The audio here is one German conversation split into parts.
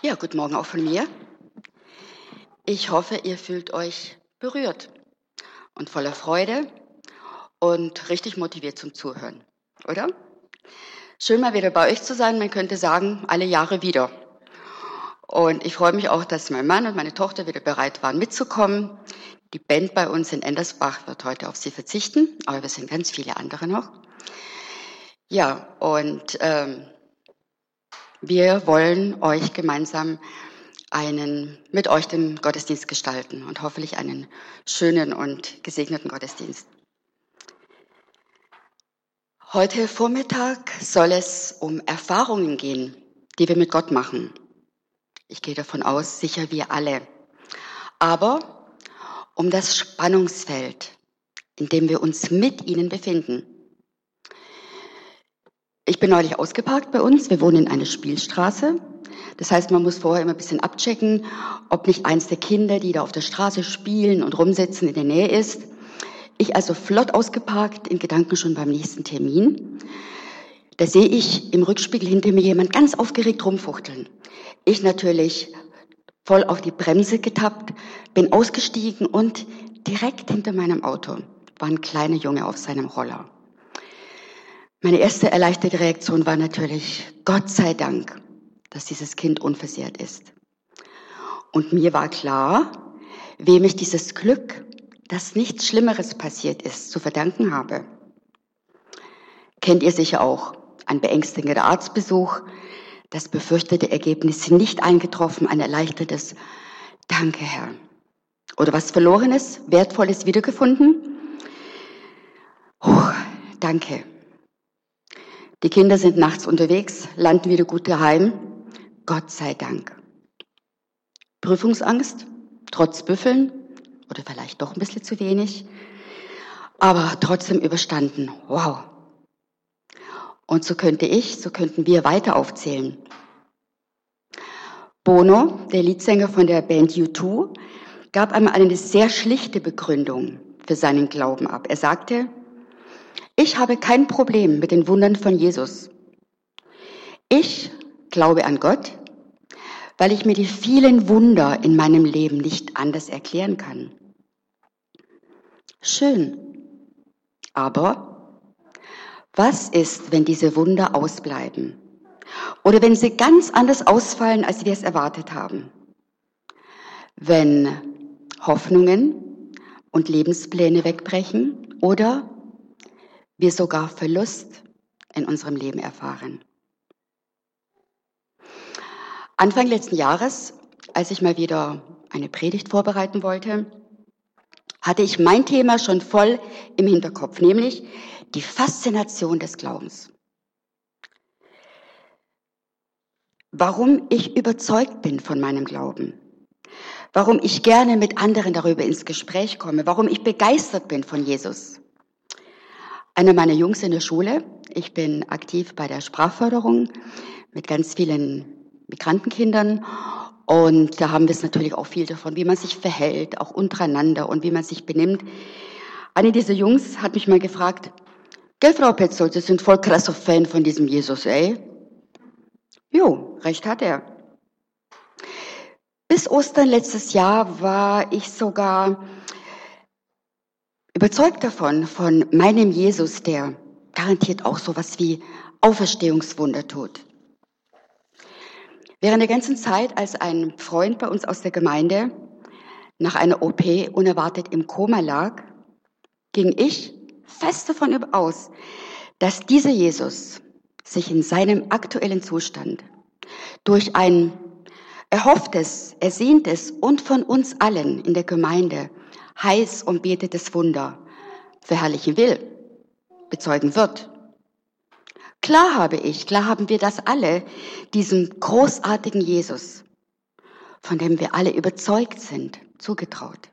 Ja, guten Morgen auch von mir. Ich hoffe, ihr fühlt euch berührt und voller Freude und richtig motiviert zum Zuhören, oder? Schön mal wieder bei euch zu sein. Man könnte sagen, alle Jahre wieder. Und ich freue mich auch, dass mein Mann und meine Tochter wieder bereit waren, mitzukommen. Die Band bei uns in Endersbach wird heute auf sie verzichten, aber wir sind ganz viele andere noch. Ja, und ähm, wir wollen euch gemeinsam einen, mit euch den Gottesdienst gestalten und hoffentlich einen schönen und gesegneten Gottesdienst. Heute Vormittag soll es um Erfahrungen gehen, die wir mit Gott machen. Ich gehe davon aus, sicher wir alle. Aber um das Spannungsfeld, in dem wir uns mit ihnen befinden. Ich bin neulich ausgeparkt bei uns. Wir wohnen in einer Spielstraße. Das heißt, man muss vorher immer ein bisschen abchecken, ob nicht eins der Kinder, die da auf der Straße spielen und rumsitzen, in der Nähe ist. Ich also flott ausgeparkt, in Gedanken schon beim nächsten Termin. Da sehe ich im Rückspiegel hinter mir jemand ganz aufgeregt rumfuchteln. Ich natürlich voll auf die Bremse getappt, bin ausgestiegen und direkt hinter meinem Auto war ein kleiner Junge auf seinem Roller. Meine erste erleichterte Reaktion war natürlich, Gott sei Dank, dass dieses Kind unversehrt ist. Und mir war klar, wem ich dieses Glück, dass nichts Schlimmeres passiert ist, zu verdanken habe. Kennt ihr sicher auch. Ein beängstigender Arztbesuch, das befürchtete Ergebnis nicht eingetroffen, ein erleichtertes Danke, Herr. Oder was Verlorenes, Wertvolles wiedergefunden? Oh, danke. Die Kinder sind nachts unterwegs, landen wieder gut daheim. Gott sei Dank. Prüfungsangst, trotz Büffeln oder vielleicht doch ein bisschen zu wenig, aber trotzdem überstanden. Wow. Und so könnte ich, so könnten wir weiter aufzählen. Bono, der Leadsänger von der Band U2, gab einmal eine sehr schlichte Begründung für seinen Glauben ab. Er sagte, ich habe kein Problem mit den Wundern von Jesus. Ich glaube an Gott, weil ich mir die vielen Wunder in meinem Leben nicht anders erklären kann. Schön. Aber was ist, wenn diese Wunder ausbleiben? Oder wenn sie ganz anders ausfallen, als wir es erwartet haben? Wenn Hoffnungen und Lebenspläne wegbrechen oder wir sogar Verlust in unserem Leben erfahren. Anfang letzten Jahres, als ich mal wieder eine Predigt vorbereiten wollte, hatte ich mein Thema schon voll im Hinterkopf, nämlich die Faszination des Glaubens. Warum ich überzeugt bin von meinem Glauben. Warum ich gerne mit anderen darüber ins Gespräch komme. Warum ich begeistert bin von Jesus einer meiner Jungs in der Schule. Ich bin aktiv bei der Sprachförderung mit ganz vielen Migrantenkindern. Und da haben wir es natürlich auch viel davon, wie man sich verhält, auch untereinander und wie man sich benimmt. Eine dieser Jungs hat mich mal gefragt, Gell, Frau Petzold, Sie sind voll krasser Fan von diesem Jesus, ey? Jo, recht hat er. Bis Ostern letztes Jahr war ich sogar überzeugt davon, von meinem Jesus, der garantiert auch sowas wie Auferstehungswunder tut. Während der ganzen Zeit, als ein Freund bei uns aus der Gemeinde nach einer OP unerwartet im Koma lag, ging ich fest davon aus, dass dieser Jesus sich in seinem aktuellen Zustand durch ein erhofftes, ersehntes und von uns allen in der Gemeinde heiß und betetes Wunder verherrlichen will, bezeugen wird. Klar habe ich, klar haben wir das alle, diesem großartigen Jesus, von dem wir alle überzeugt sind, zugetraut.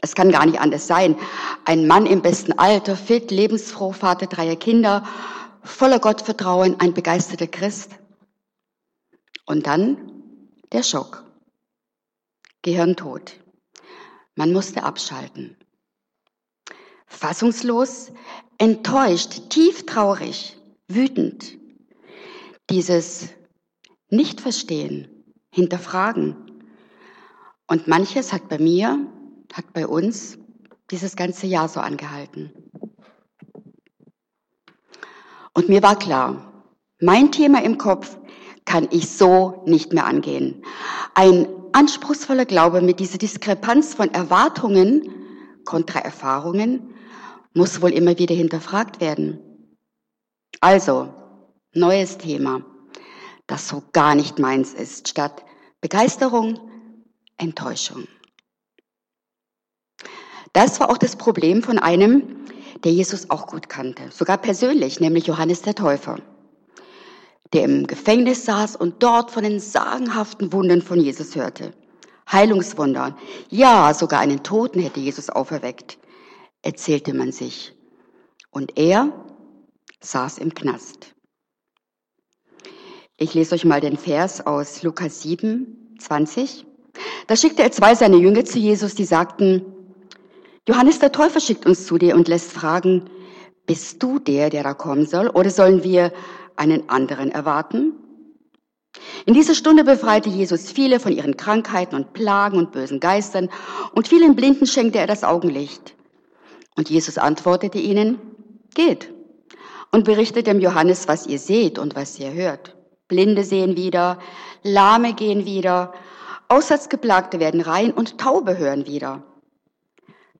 Es kann gar nicht anders sein. Ein Mann im besten Alter, fit, lebensfroh, Vater dreier Kinder, voller Gottvertrauen, ein begeisterter Christ. Und dann der Schock. Gehirntod. Man musste abschalten. Fassungslos, enttäuscht, tief traurig, wütend. Dieses Nicht-Verstehen, hinterfragen. Und manches hat bei mir, hat bei uns dieses ganze Jahr so angehalten. Und mir war klar, mein Thema im Kopf kann ich so nicht mehr angehen. Ein anspruchsvoller Glaube mit dieser Diskrepanz von Erwartungen kontra Erfahrungen muss wohl immer wieder hinterfragt werden. Also, neues Thema, das so gar nicht meins ist, statt Begeisterung, Enttäuschung. Das war auch das Problem von einem, der Jesus auch gut kannte, sogar persönlich, nämlich Johannes der Täufer, der im Gefängnis saß und dort von den sagenhaften Wundern von Jesus hörte. Heilungswunder, ja, sogar einen Toten hätte Jesus auferweckt, erzählte man sich. Und er saß im Knast. Ich lese euch mal den Vers aus Lukas 7, 20. Da schickte er zwei seiner Jünger zu Jesus, die sagten, Johannes der Täufer schickt uns zu dir und lässt fragen, bist du der, der da kommen soll, oder sollen wir einen anderen erwarten? In dieser Stunde befreite Jesus viele von ihren Krankheiten und Plagen und bösen Geistern und vielen Blinden schenkte er das Augenlicht. Und Jesus antwortete ihnen, geht und berichtet dem Johannes, was ihr seht und was ihr hört. Blinde sehen wieder, Lahme gehen wieder, Aussatzgeplagte werden rein und Taube hören wieder.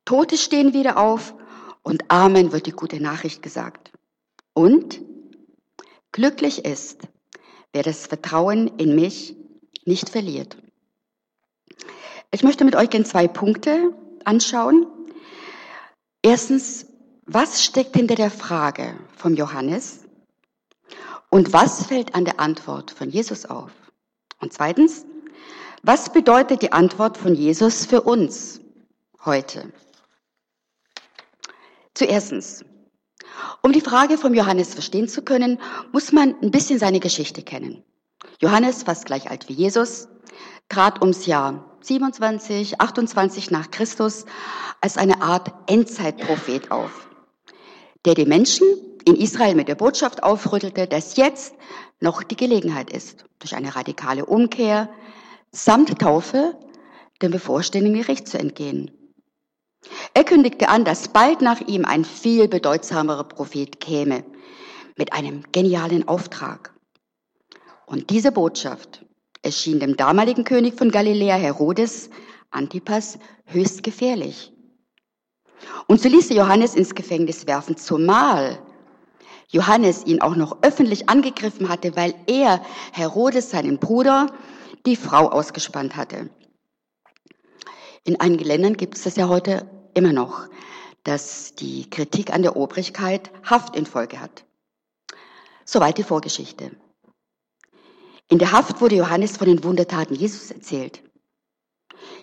Tote stehen wieder auf und Amen wird die gute Nachricht gesagt. Und glücklich ist, wer das Vertrauen in mich nicht verliert. Ich möchte mit euch gerne zwei Punkte anschauen. Erstens, was steckt hinter der Frage vom Johannes? Und was fällt an der Antwort von Jesus auf? Und zweitens, was bedeutet die Antwort von Jesus für uns heute? Zuerstens, um die Frage vom Johannes verstehen zu können, muss man ein bisschen seine Geschichte kennen. Johannes, fast gleich alt wie Jesus, trat ums Jahr 27, 28 nach Christus als eine Art Endzeitprophet auf, der die Menschen in Israel mit der Botschaft aufrüttelte, dass jetzt noch die Gelegenheit ist, durch eine radikale Umkehr samt Taufe dem bevorstehenden Gericht zu entgehen. Er kündigte an, dass bald nach ihm ein viel bedeutsamerer Prophet käme, mit einem genialen Auftrag. Und diese Botschaft erschien dem damaligen König von Galiläa Herodes Antipas höchst gefährlich. Und so ließ er Johannes ins Gefängnis werfen, zumal Johannes ihn auch noch öffentlich angegriffen hatte, weil er Herodes, seinen Bruder, die Frau ausgespannt hatte. In einigen Ländern gibt es das ja heute immer noch, dass die Kritik an der Obrigkeit Haft in Folge hat. Soweit die Vorgeschichte. In der Haft wurde Johannes von den Wundertaten Jesus erzählt.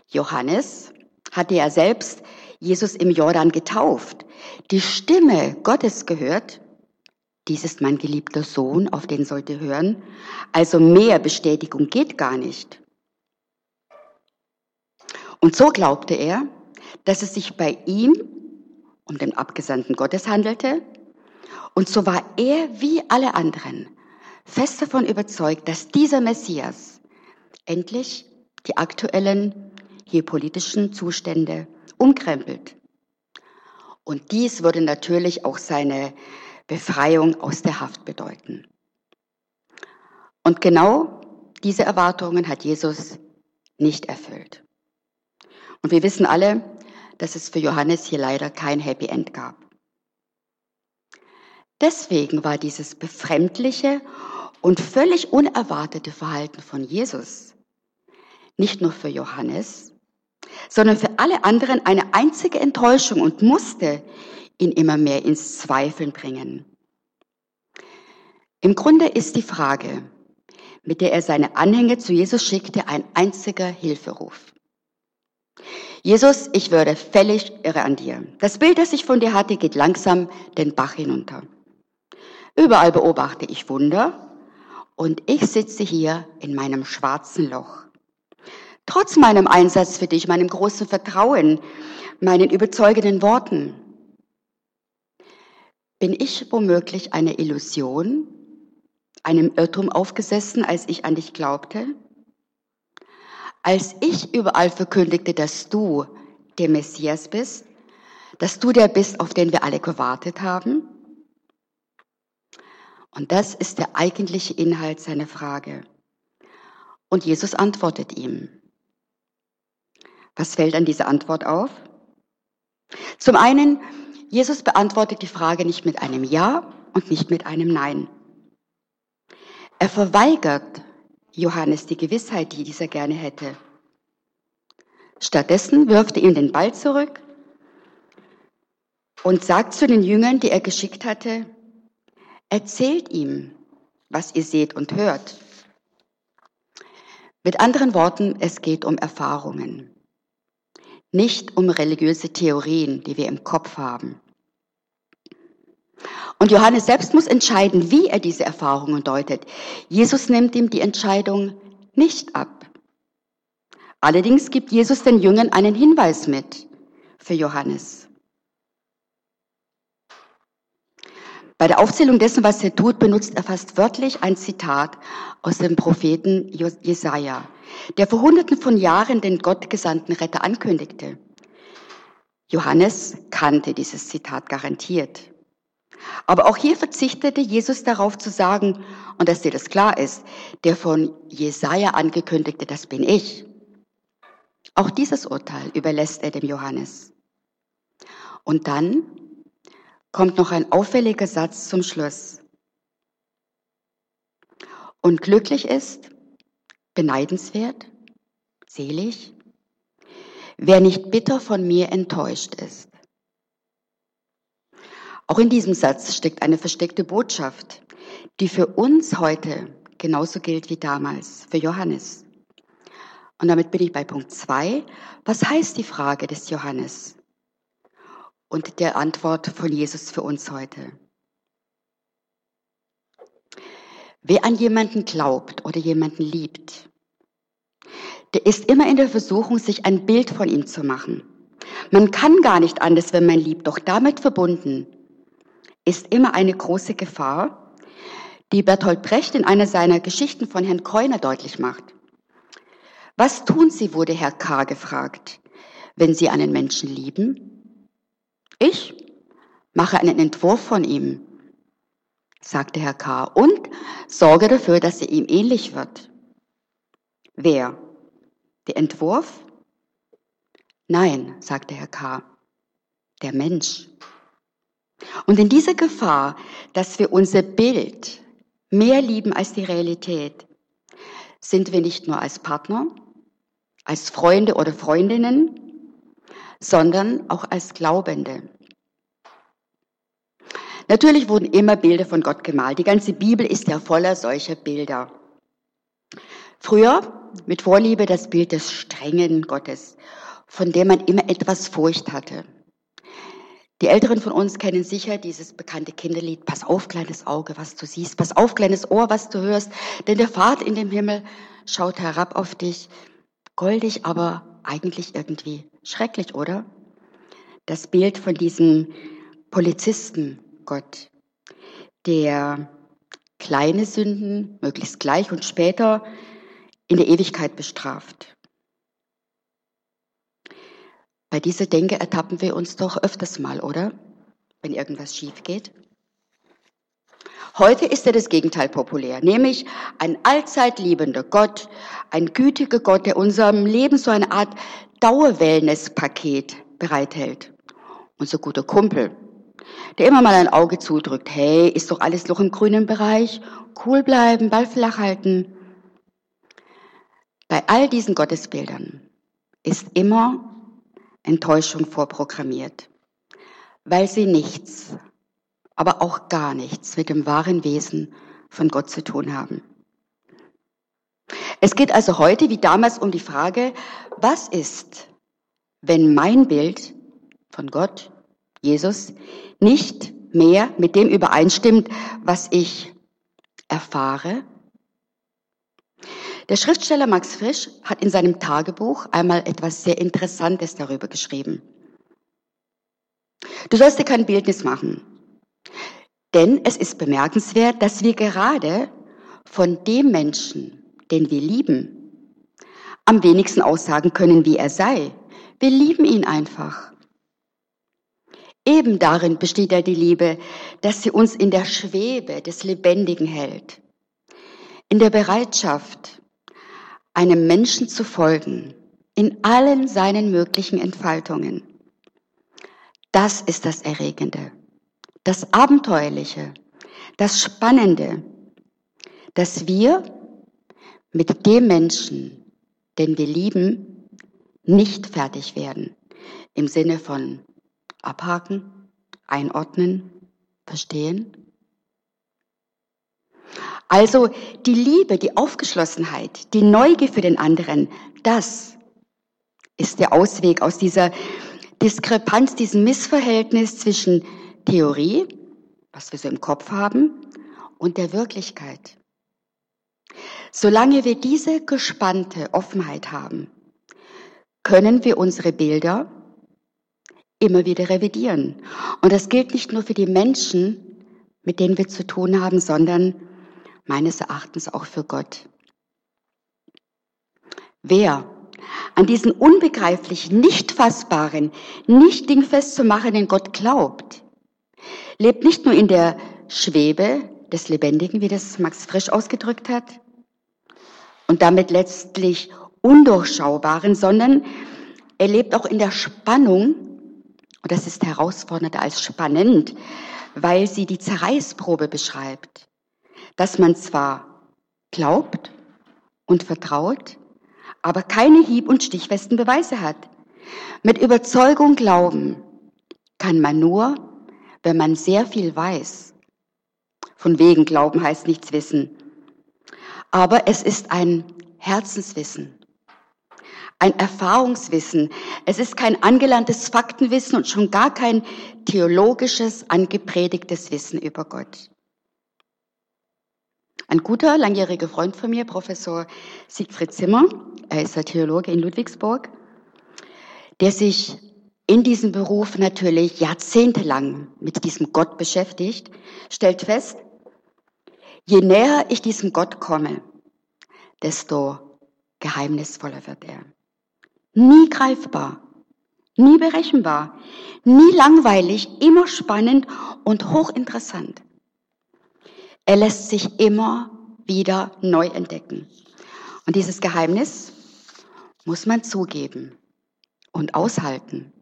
Johannes hatte ja selbst Jesus im Jordan getauft, die Stimme Gottes gehört. Dies ist mein geliebter Sohn, auf den sollte hören. Also mehr Bestätigung geht gar nicht. Und so glaubte er, dass es sich bei ihm um den Abgesandten Gottes handelte. Und so war er wie alle anderen fest davon überzeugt, dass dieser Messias endlich die aktuellen geopolitischen Zustände umkrempelt. Und dies würde natürlich auch seine Befreiung aus der Haft bedeuten. Und genau diese Erwartungen hat Jesus nicht erfüllt. Und wir wissen alle, dass es für Johannes hier leider kein Happy End gab. Deswegen war dieses befremdliche und völlig unerwartete Verhalten von Jesus nicht nur für Johannes, sondern für alle anderen eine einzige Enttäuschung und musste ihn immer mehr ins Zweifeln bringen. Im Grunde ist die Frage, mit der er seine Anhänger zu Jesus schickte, ein einziger Hilferuf. Jesus, ich würde völlig irre an dir. Das Bild, das ich von dir hatte, geht langsam den Bach hinunter. Überall beobachte ich Wunder und ich sitze hier in meinem schwarzen Loch. Trotz meinem Einsatz für dich, meinem großen Vertrauen, meinen überzeugenden Worten, bin ich womöglich eine Illusion, einem Irrtum aufgesessen, als ich an dich glaubte? Als ich überall verkündigte, dass du der Messias bist, dass du der bist, auf den wir alle gewartet haben? Und das ist der eigentliche Inhalt seiner Frage. Und Jesus antwortet ihm. Was fällt an dieser Antwort auf? Zum einen, Jesus beantwortet die Frage nicht mit einem Ja und nicht mit einem Nein. Er verweigert Johannes die Gewissheit, die dieser gerne hätte. Stattdessen wirft er ihm den Ball zurück und sagt zu den Jüngern, die er geschickt hatte, erzählt ihm, was ihr seht und hört. Mit anderen Worten, es geht um Erfahrungen, nicht um religiöse Theorien, die wir im Kopf haben. Und Johannes selbst muss entscheiden, wie er diese Erfahrungen deutet. Jesus nimmt ihm die Entscheidung nicht ab. Allerdings gibt Jesus den Jüngern einen Hinweis mit für Johannes. Bei der Aufzählung dessen, was er tut, benutzt er fast wörtlich ein Zitat aus dem Propheten Jesaja, der vor hunderten von Jahren den gottgesandten Retter ankündigte. Johannes kannte dieses Zitat garantiert. Aber auch hier verzichtete Jesus darauf zu sagen, und dass dir das klar ist, der von Jesaja angekündigte, das bin ich. Auch dieses Urteil überlässt er dem Johannes. Und dann kommt noch ein auffälliger Satz zum Schluss. Und glücklich ist, beneidenswert, selig, wer nicht bitter von mir enttäuscht ist. Auch in diesem Satz steckt eine versteckte Botschaft, die für uns heute genauso gilt wie damals für Johannes. Und damit bin ich bei Punkt zwei. Was heißt die Frage des Johannes? und der Antwort von Jesus für uns heute. Wer an jemanden glaubt oder jemanden liebt, der ist immer in der Versuchung, sich ein Bild von ihm zu machen. Man kann gar nicht anders, wenn man liebt, doch damit verbunden ist immer eine große Gefahr, die Bertolt Brecht in einer seiner Geschichten von Herrn Keuner deutlich macht. Was tun Sie, wurde Herr K. gefragt, wenn Sie einen Menschen lieben? Ich mache einen Entwurf von ihm, sagte Herr K. und sorge dafür, dass er ihm ähnlich wird. Wer? Der Entwurf? Nein, sagte Herr K. Der Mensch. Und in dieser Gefahr, dass wir unser Bild mehr lieben als die Realität, sind wir nicht nur als Partner, als Freunde oder Freundinnen, sondern auch als Glaubende. Natürlich wurden immer Bilder von Gott gemalt. Die ganze Bibel ist ja voller solcher Bilder. Früher mit Vorliebe das Bild des strengen Gottes, von dem man immer etwas Furcht hatte. Die Älteren von uns kennen sicher dieses bekannte Kinderlied, Pass auf, kleines Auge, was du siehst, pass auf, kleines Ohr, was du hörst, denn der Vater in dem Himmel schaut herab auf dich, goldig, aber eigentlich irgendwie schrecklich, oder? Das Bild von diesem Polizisten Gott, der kleine Sünden möglichst gleich und später in der Ewigkeit bestraft. Bei dieser Denke ertappen wir uns doch öfters mal, oder? Wenn irgendwas schief geht. Heute ist ja das Gegenteil populär, nämlich ein allzeit liebender Gott, ein gütiger Gott, der unserem Leben so eine Art Dauerwellness-Paket bereithält. Unser guter Kumpel, der immer mal ein Auge zudrückt, hey, ist doch alles noch im grünen Bereich, cool bleiben, Ball flach halten. Bei all diesen Gottesbildern ist immer Enttäuschung vorprogrammiert, weil sie nichts aber auch gar nichts mit dem wahren Wesen von Gott zu tun haben. Es geht also heute wie damals um die Frage, was ist, wenn mein Bild von Gott, Jesus, nicht mehr mit dem übereinstimmt, was ich erfahre? Der Schriftsteller Max Frisch hat in seinem Tagebuch einmal etwas sehr Interessantes darüber geschrieben. Du sollst dir kein Bildnis machen. Denn es ist bemerkenswert, dass wir gerade von dem Menschen, den wir lieben, am wenigsten aussagen können, wie er sei. Wir lieben ihn einfach. Eben darin besteht ja die Liebe, dass sie uns in der Schwebe des Lebendigen hält, in der Bereitschaft, einem Menschen zu folgen, in allen seinen möglichen Entfaltungen. Das ist das Erregende, das Abenteuerliche, das Spannende, dass wir mit dem Menschen, den wir lieben, nicht fertig werden. Im Sinne von abhaken, einordnen, verstehen. Also die Liebe, die Aufgeschlossenheit, die Neugier für den anderen, das ist der Ausweg aus dieser Diskrepanz, diesem Missverhältnis zwischen Theorie, was wir so im Kopf haben, und der Wirklichkeit. Solange wir diese gespannte Offenheit haben, können wir unsere Bilder immer wieder revidieren. Und das gilt nicht nur für die Menschen, mit denen wir zu tun haben, sondern meines Erachtens auch für Gott. Wer an diesen unbegreiflichen, nicht fassbaren, nicht dingfest zu machenden Gott glaubt, lebt nicht nur in der Schwebe des Lebendigen, wie das Max Frisch ausgedrückt hat, und damit letztlich undurchschaubaren, sondern er lebt auch in der Spannung, und das ist herausfordernder als spannend, weil sie die Zerreißprobe beschreibt, dass man zwar glaubt und vertraut, aber keine hieb- und stichfesten Beweise hat. Mit Überzeugung glauben kann man nur, wenn man sehr viel weiß. Von wegen Glauben heißt nichts wissen. Aber es ist ein Herzenswissen, ein Erfahrungswissen. Es ist kein angelerntes Faktenwissen und schon gar kein theologisches, angepredigtes Wissen über Gott. Ein guter, langjähriger Freund von mir, Professor Siegfried Zimmer, er ist ein Theologe in Ludwigsburg, der sich in diesem Beruf natürlich jahrzehntelang mit diesem Gott beschäftigt, stellt fest, je näher ich diesem Gott komme, desto geheimnisvoller wird er. Nie greifbar, nie berechenbar, nie langweilig, immer spannend und hochinteressant. Er lässt sich immer wieder neu entdecken. Und dieses Geheimnis muss man zugeben und aushalten.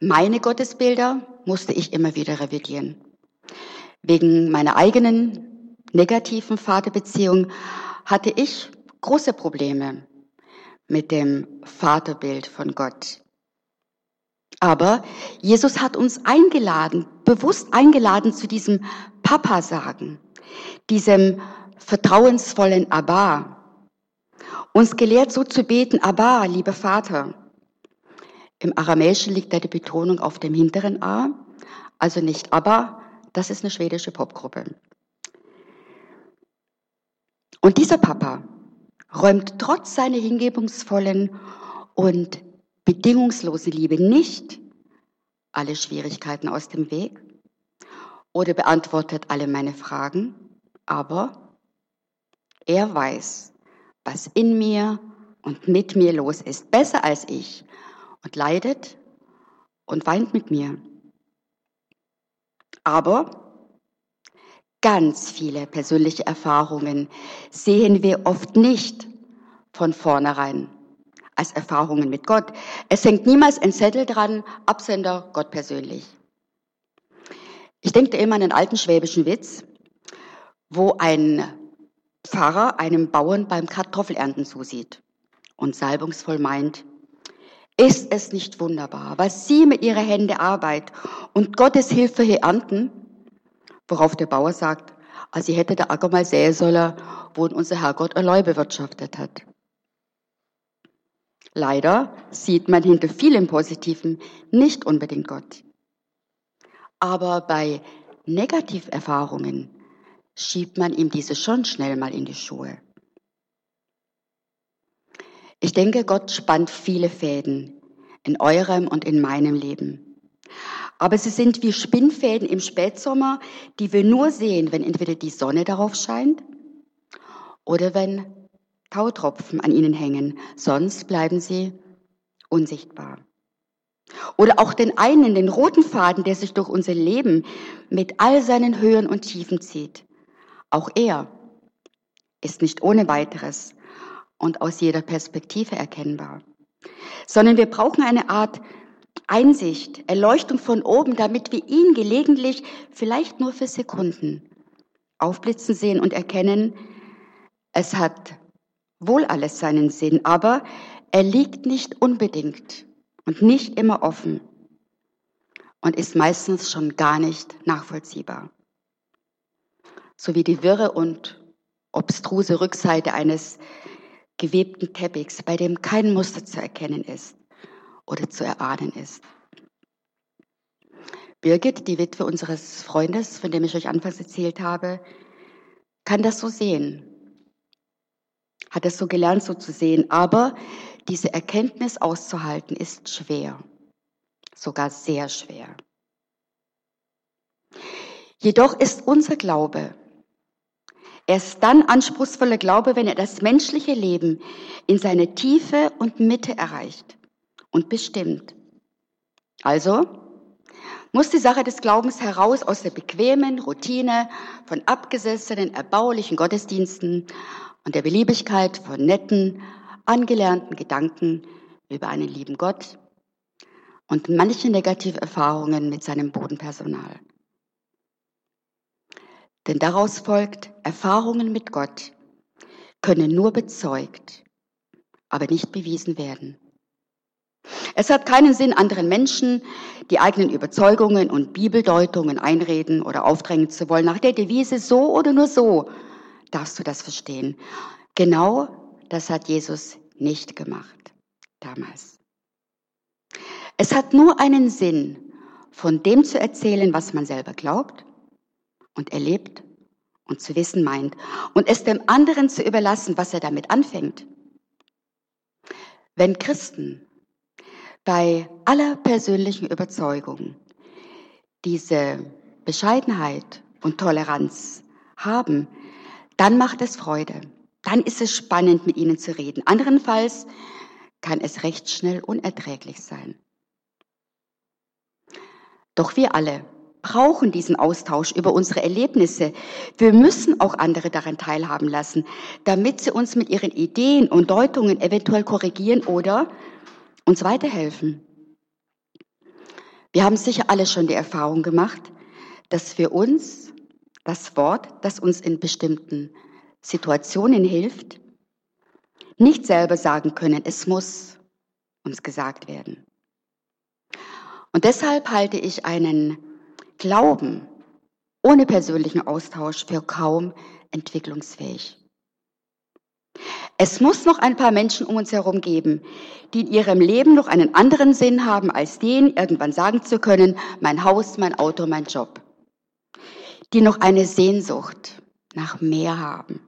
Meine Gottesbilder musste ich immer wieder revidieren. Wegen meiner eigenen negativen Vaterbeziehung hatte ich große Probleme mit dem Vaterbild von Gott. Aber Jesus hat uns eingeladen, bewusst eingeladen zu diesem Papa sagen, diesem vertrauensvollen Abba. Uns gelehrt so zu beten, Abba, lieber Vater. Im Aramäischen liegt da die Betonung auf dem hinteren A, also nicht Abba, das ist eine schwedische Popgruppe. Und dieser Papa räumt trotz seiner hingebungsvollen und bedingungslosen Liebe nicht alle Schwierigkeiten aus dem Weg oder beantwortet alle meine Fragen, aber er weiß, was in mir und mit mir los ist, besser als ich und leidet und weint mit mir. Aber ganz viele persönliche Erfahrungen sehen wir oft nicht von vornherein als Erfahrungen mit Gott. Es hängt niemals ein Zettel dran, Absender Gott persönlich. Ich denke immer an einen alten schwäbischen Witz, wo ein Pfarrer einem Bauern beim Kartoffelernten zusieht und salbungsvoll meint, ist es nicht wunderbar, was Sie mit Ihrer Hände Arbeit und Gottes Hilfe hier ernten? Worauf der Bauer sagt, als sie hätte der Acker mal säen sollen, wo unser Herrgott ein Leu bewirtschaftet hat. Leider sieht man hinter vielem Positiven nicht unbedingt Gott. Aber bei Negativerfahrungen schiebt man ihm diese schon schnell mal in die Schuhe. Ich denke, Gott spannt viele Fäden in eurem und in meinem Leben. Aber sie sind wie Spinnfäden im Spätsommer, die wir nur sehen, wenn entweder die Sonne darauf scheint oder wenn Tautropfen an ihnen hängen, sonst bleiben sie unsichtbar. Oder auch den einen, den roten Faden, der sich durch unser Leben mit all seinen Höhen und Tiefen zieht. Auch er ist nicht ohne weiteres und aus jeder Perspektive erkennbar, sondern wir brauchen eine Art Einsicht, Erleuchtung von oben, damit wir ihn gelegentlich, vielleicht nur für Sekunden, aufblitzen sehen und erkennen, es hat wohl alles seinen Sinn, aber er liegt nicht unbedingt und nicht immer offen und ist meistens schon gar nicht nachvollziehbar. So wie die wirre und obstruse Rückseite eines gewebten Teppichs, bei dem kein Muster zu erkennen ist oder zu erahnen ist. Birgit, die Witwe unseres Freundes, von dem ich euch anfangs erzählt habe, kann das so sehen, hat es so gelernt, so zu sehen. Aber diese Erkenntnis auszuhalten ist schwer, sogar sehr schwer. Jedoch ist unser Glaube erst dann anspruchsvoller Glaube, wenn er das menschliche Leben in seine Tiefe und Mitte erreicht und bestimmt. Also muss die Sache des Glaubens heraus aus der bequemen Routine von abgesessenen, erbaulichen Gottesdiensten und der Beliebigkeit von netten, angelernten Gedanken über einen lieben Gott und manche negative Erfahrungen mit seinem Bodenpersonal. Denn daraus folgt, Erfahrungen mit Gott können nur bezeugt, aber nicht bewiesen werden. Es hat keinen Sinn, anderen Menschen die eigenen Überzeugungen und Bibeldeutungen einreden oder aufdrängen zu wollen nach der Devise so oder nur so darfst du das verstehen. Genau das hat Jesus nicht gemacht damals. Es hat nur einen Sinn, von dem zu erzählen, was man selber glaubt und erlebt und zu wissen meint und es dem anderen zu überlassen, was er damit anfängt. Wenn Christen bei aller persönlichen Überzeugung diese Bescheidenheit und Toleranz haben, dann macht es Freude. Dann ist es spannend, mit ihnen zu reden. Anderenfalls kann es recht schnell unerträglich sein. Doch wir alle brauchen diesen Austausch über unsere Erlebnisse. Wir müssen auch andere daran teilhaben lassen, damit sie uns mit ihren Ideen und Deutungen eventuell korrigieren oder uns weiterhelfen. Wir haben sicher alle schon die Erfahrung gemacht, dass für uns das Wort, das uns in bestimmten Situationen hilft, nicht selber sagen können, es muss uns gesagt werden. Und deshalb halte ich einen Glauben ohne persönlichen Austausch für kaum entwicklungsfähig. Es muss noch ein paar Menschen um uns herum geben, die in ihrem Leben noch einen anderen Sinn haben, als den irgendwann sagen zu können, mein Haus, mein Auto, mein Job die noch eine Sehnsucht nach mehr haben,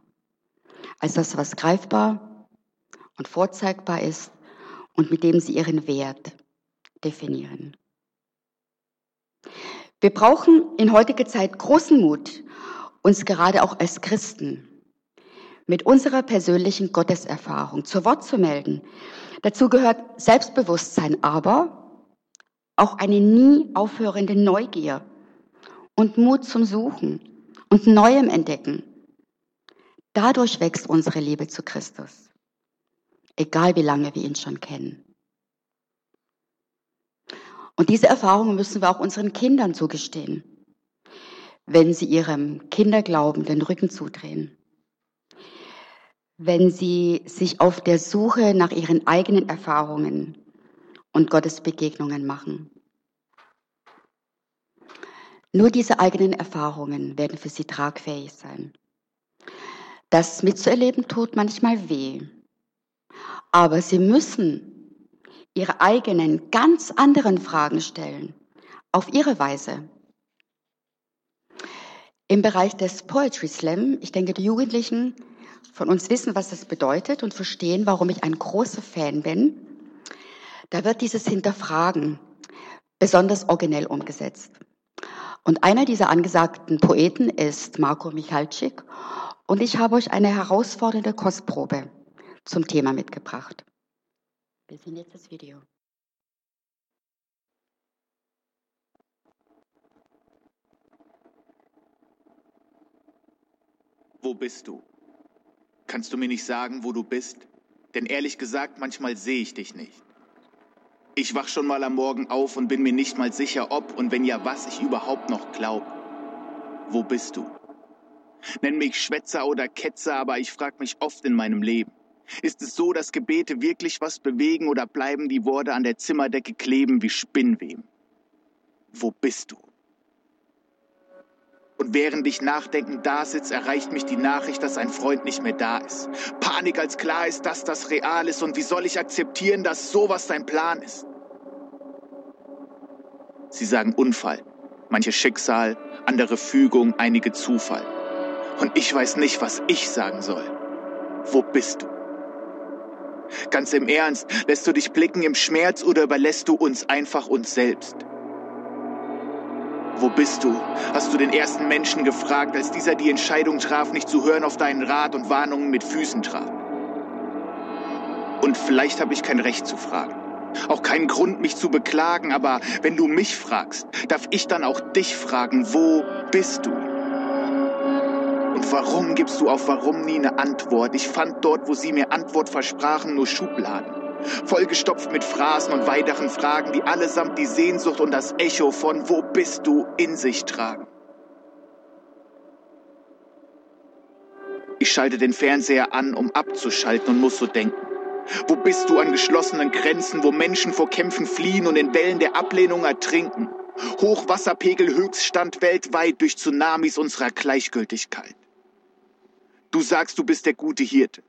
als das, was greifbar und vorzeigbar ist und mit dem sie ihren Wert definieren. Wir brauchen in heutiger Zeit großen Mut, uns gerade auch als Christen mit unserer persönlichen Gotteserfahrung zu Wort zu melden. Dazu gehört Selbstbewusstsein, aber auch eine nie aufhörende Neugier und Mut zum Suchen und Neuem entdecken. Dadurch wächst unsere Liebe zu Christus, egal wie lange wir ihn schon kennen. Und diese Erfahrungen müssen wir auch unseren Kindern zugestehen, wenn sie ihrem Kinderglauben den Rücken zudrehen, wenn sie sich auf der Suche nach ihren eigenen Erfahrungen und Gottes Begegnungen machen. Nur diese eigenen Erfahrungen werden für sie tragfähig sein. Das mitzuerleben tut manchmal weh. Aber sie müssen ihre eigenen, ganz anderen Fragen stellen, auf ihre Weise. Im Bereich des Poetry Slam, ich denke, die Jugendlichen von uns wissen, was das bedeutet und verstehen, warum ich ein großer Fan bin. Da wird dieses Hinterfragen besonders originell umgesetzt. Und einer dieser angesagten Poeten ist Marco Michalczyk. Und ich habe euch eine herausfordernde Kostprobe zum Thema mitgebracht. Wir sehen jetzt das Video. Wo bist du? Kannst du mir nicht sagen, wo du bist? Denn ehrlich gesagt, manchmal sehe ich dich nicht. Ich wach schon mal am Morgen auf und bin mir nicht mal sicher, ob und wenn ja, was ich überhaupt noch glaube. Wo bist du? Nenn mich Schwätzer oder Ketzer, aber ich frage mich oft in meinem Leben. Ist es so, dass Gebete wirklich was bewegen oder bleiben die Worte an der Zimmerdecke kleben wie Spinnweben? Wo bist du? Und während ich nachdenkend da sitze, erreicht mich die Nachricht, dass ein Freund nicht mehr da ist. Panik, als klar ist, dass das real ist. Und wie soll ich akzeptieren, dass sowas dein Plan ist? Sie sagen Unfall, manche Schicksal, andere Fügung, einige Zufall. Und ich weiß nicht, was ich sagen soll. Wo bist du? Ganz im Ernst, lässt du dich blicken im Schmerz oder überlässt du uns einfach uns selbst? Wo bist du? Hast du den ersten Menschen gefragt, als dieser die Entscheidung traf, nicht zu hören auf deinen Rat und Warnungen mit Füßen traf? Und vielleicht habe ich kein Recht zu fragen. Auch keinen Grund, mich zu beklagen, aber wenn du mich fragst, darf ich dann auch dich fragen, wo bist du? Und warum gibst du auf warum nie eine Antwort? Ich fand dort, wo sie mir Antwort versprachen, nur Schubladen vollgestopft mit Phrasen und weiteren Fragen, die allesamt die Sehnsucht und das Echo von Wo bist du in sich tragen. Ich schalte den Fernseher an, um abzuschalten und muss so denken. Wo bist du an geschlossenen Grenzen, wo Menschen vor Kämpfen fliehen und in Wellen der Ablehnung ertrinken? Hochwasserpegel Höchststand weltweit durch Tsunamis unserer Gleichgültigkeit. Du sagst, du bist der gute Hirte.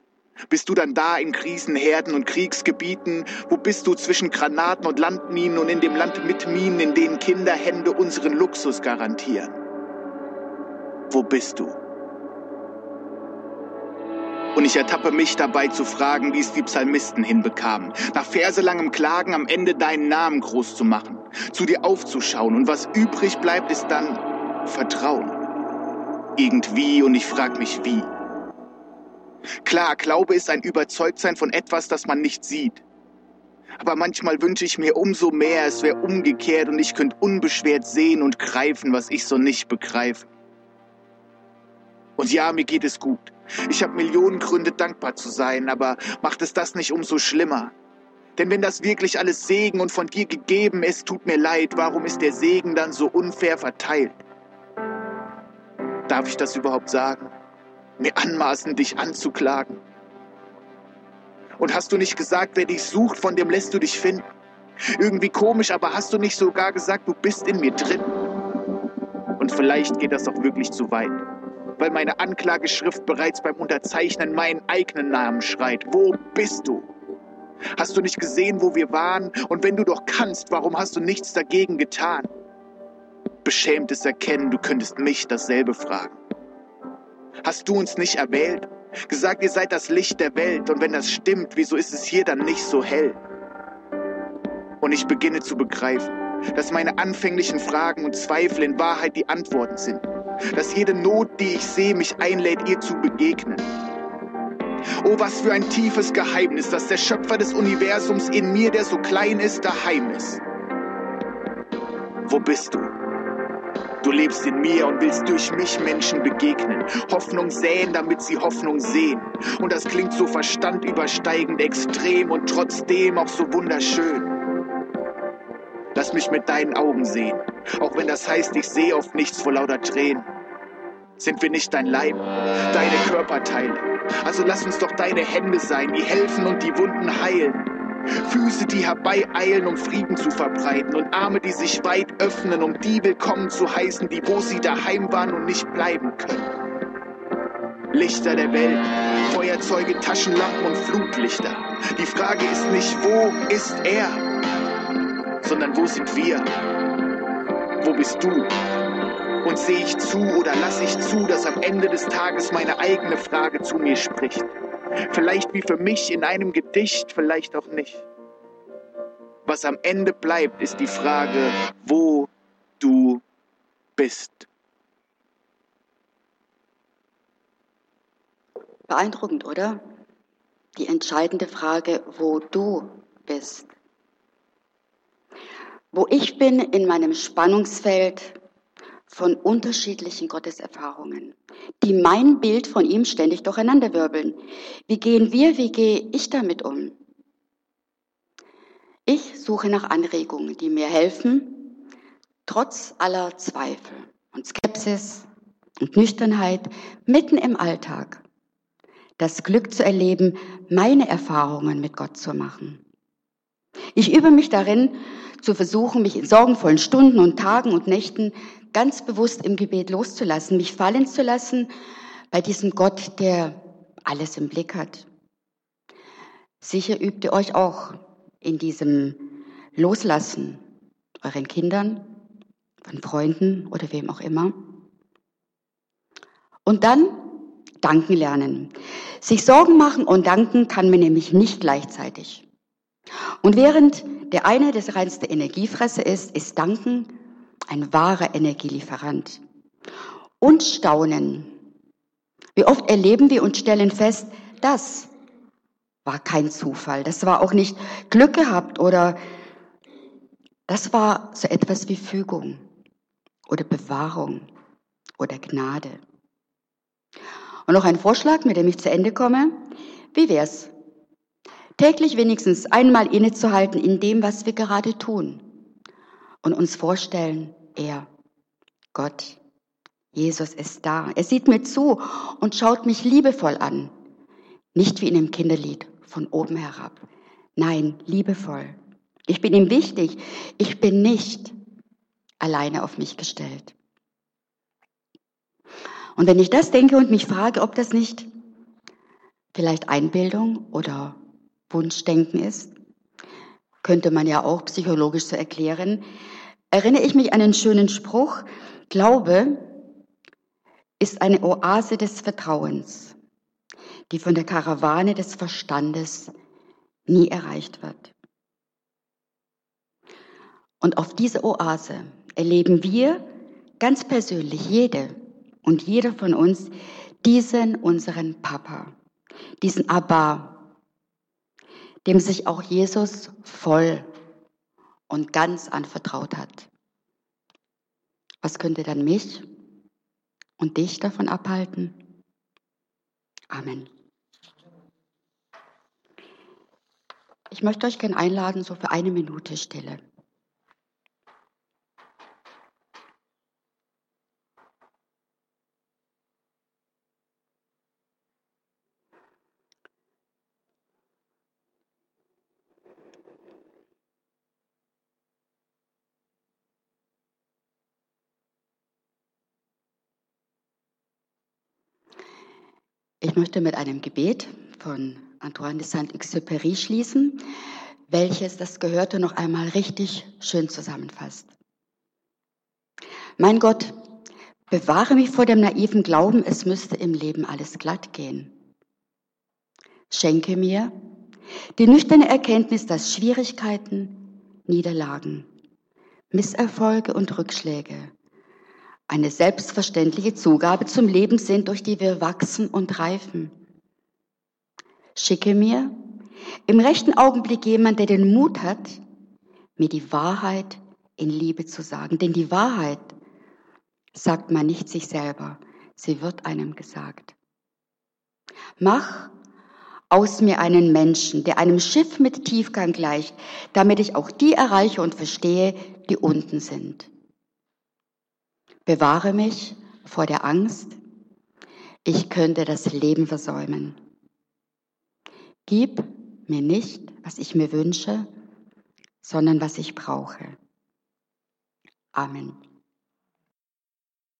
Bist du dann da in Krisenherden und Kriegsgebieten? Wo bist du zwischen Granaten und Landminen und in dem Land mit Minen, in denen Kinderhände unseren Luxus garantieren? Wo bist du? Und ich ertappe mich dabei zu fragen, wie es die Psalmisten hinbekamen, nach verselangem Klagen am Ende deinen Namen groß zu machen, zu dir aufzuschauen und was übrig bleibt, ist dann Vertrauen. Irgendwie und ich frage mich wie. Klar, Glaube ist ein Überzeugtsein von etwas, das man nicht sieht. Aber manchmal wünsche ich mir umso mehr, es wäre umgekehrt und ich könnte unbeschwert sehen und greifen, was ich so nicht begreife. Und ja, mir geht es gut. Ich habe Millionen Gründe, dankbar zu sein, aber macht es das nicht umso schlimmer? Denn wenn das wirklich alles Segen und von dir gegeben ist, tut mir leid, warum ist der Segen dann so unfair verteilt? Darf ich das überhaupt sagen? Mir anmaßen, dich anzuklagen? Und hast du nicht gesagt, wer dich sucht, von dem lässt du dich finden? Irgendwie komisch, aber hast du nicht sogar gesagt, du bist in mir drin? Und vielleicht geht das auch wirklich zu weit, weil meine Anklageschrift bereits beim Unterzeichnen meinen eigenen Namen schreit. Wo bist du? Hast du nicht gesehen, wo wir waren? Und wenn du doch kannst, warum hast du nichts dagegen getan? Beschämtes Erkennen, du könntest mich dasselbe fragen. Hast du uns nicht erwählt? Gesagt, ihr seid das Licht der Welt und wenn das stimmt, wieso ist es hier dann nicht so hell? Und ich beginne zu begreifen, dass meine anfänglichen Fragen und Zweifel in Wahrheit die Antworten sind. Dass jede Not, die ich sehe, mich einlädt, ihr zu begegnen. Oh, was für ein tiefes Geheimnis, dass der Schöpfer des Universums in mir, der so klein ist, daheim ist. Wo bist du? Du lebst in mir und willst durch mich Menschen begegnen, Hoffnung säen, damit sie Hoffnung sehen. Und das klingt so verstandübersteigend extrem und trotzdem auch so wunderschön. Lass mich mit deinen Augen sehen, auch wenn das heißt, ich sehe oft nichts vor lauter Tränen. Sind wir nicht dein Leib, deine Körperteile? Also lass uns doch deine Hände sein, die helfen und die Wunden heilen. Füße, die herbeieilen, um Frieden zu verbreiten und Arme, die sich weit öffnen, um die willkommen zu heißen, die wo sie daheim waren und nicht bleiben können. Lichter der Welt, Feuerzeuge, Taschenlampen und Flutlichter. Die Frage ist nicht, wo ist er, sondern wo sind wir? Wo bist du? Und sehe ich zu oder lasse ich zu, dass am Ende des Tages meine eigene Frage zu mir spricht? Vielleicht wie für mich in einem Gedicht, vielleicht auch nicht. Was am Ende bleibt, ist die Frage, wo du bist. Beeindruckend, oder? die entscheidende Frage, wo du bist. Wo ich bin in meinem Spannungsfeld von unterschiedlichen Gotteserfahrungen, die mein Bild von ihm ständig durcheinanderwirbeln. Wie gehen wir, wie gehe ich damit um? Ich suche nach Anregungen, die mir helfen, trotz aller Zweifel und Skepsis und Nüchternheit mitten im Alltag das Glück zu erleben, meine Erfahrungen mit Gott zu machen. Ich übe mich darin, zu versuchen, mich in sorgenvollen Stunden und Tagen und Nächten ganz bewusst im Gebet loszulassen, mich fallen zu lassen bei diesem Gott, der alles im Blick hat. Sicher übt ihr euch auch in diesem Loslassen euren Kindern, von Freunden oder wem auch immer. Und dann danken lernen. Sich Sorgen machen und danken kann man nämlich nicht gleichzeitig. Und während der eine das reinste Energiefresser ist, ist Danken ein wahrer Energielieferant. Und Staunen. Wie oft erleben wir und stellen fest, das war kein Zufall, das war auch nicht Glück gehabt oder das war so etwas wie Fügung oder Bewahrung oder Gnade. Und noch ein Vorschlag, mit dem ich zu Ende komme. Wie wär's? Täglich wenigstens einmal innezuhalten in dem, was wir gerade tun und uns vorstellen, er, Gott, Jesus ist da. Er sieht mir zu und schaut mich liebevoll an. Nicht wie in einem Kinderlied von oben herab. Nein, liebevoll. Ich bin ihm wichtig. Ich bin nicht alleine auf mich gestellt. Und wenn ich das denke und mich frage, ob das nicht vielleicht Einbildung oder Wunschdenken ist, könnte man ja auch psychologisch so erklären, erinnere ich mich an einen schönen Spruch, Glaube ist eine Oase des Vertrauens, die von der Karawane des Verstandes nie erreicht wird. Und auf diese Oase erleben wir ganz persönlich jede und jeder von uns diesen unseren Papa, diesen Abba, dem sich auch Jesus voll und ganz anvertraut hat. Was könnte dann mich und dich davon abhalten? Amen. Ich möchte euch gerne einladen, so für eine Minute Stille. Ich möchte mit einem Gebet von Antoine de Saint-Exupéry schließen, welches das Gehörte noch einmal richtig schön zusammenfasst. Mein Gott, bewahre mich vor dem naiven Glauben, es müsste im Leben alles glatt gehen. Schenke mir die nüchterne Erkenntnis, dass Schwierigkeiten, Niederlagen, Misserfolge und Rückschläge eine selbstverständliche Zugabe zum Leben sind, durch die wir wachsen und reifen. Schicke mir im rechten Augenblick jemand, der den Mut hat, mir die Wahrheit in Liebe zu sagen. Denn die Wahrheit sagt man nicht sich selber, sie wird einem gesagt. Mach aus mir einen Menschen, der einem Schiff mit Tiefgang gleicht, damit ich auch die erreiche und verstehe, die unten sind. Bewahre mich vor der Angst, ich könnte das Leben versäumen. Gib mir nicht, was ich mir wünsche, sondern was ich brauche. Amen.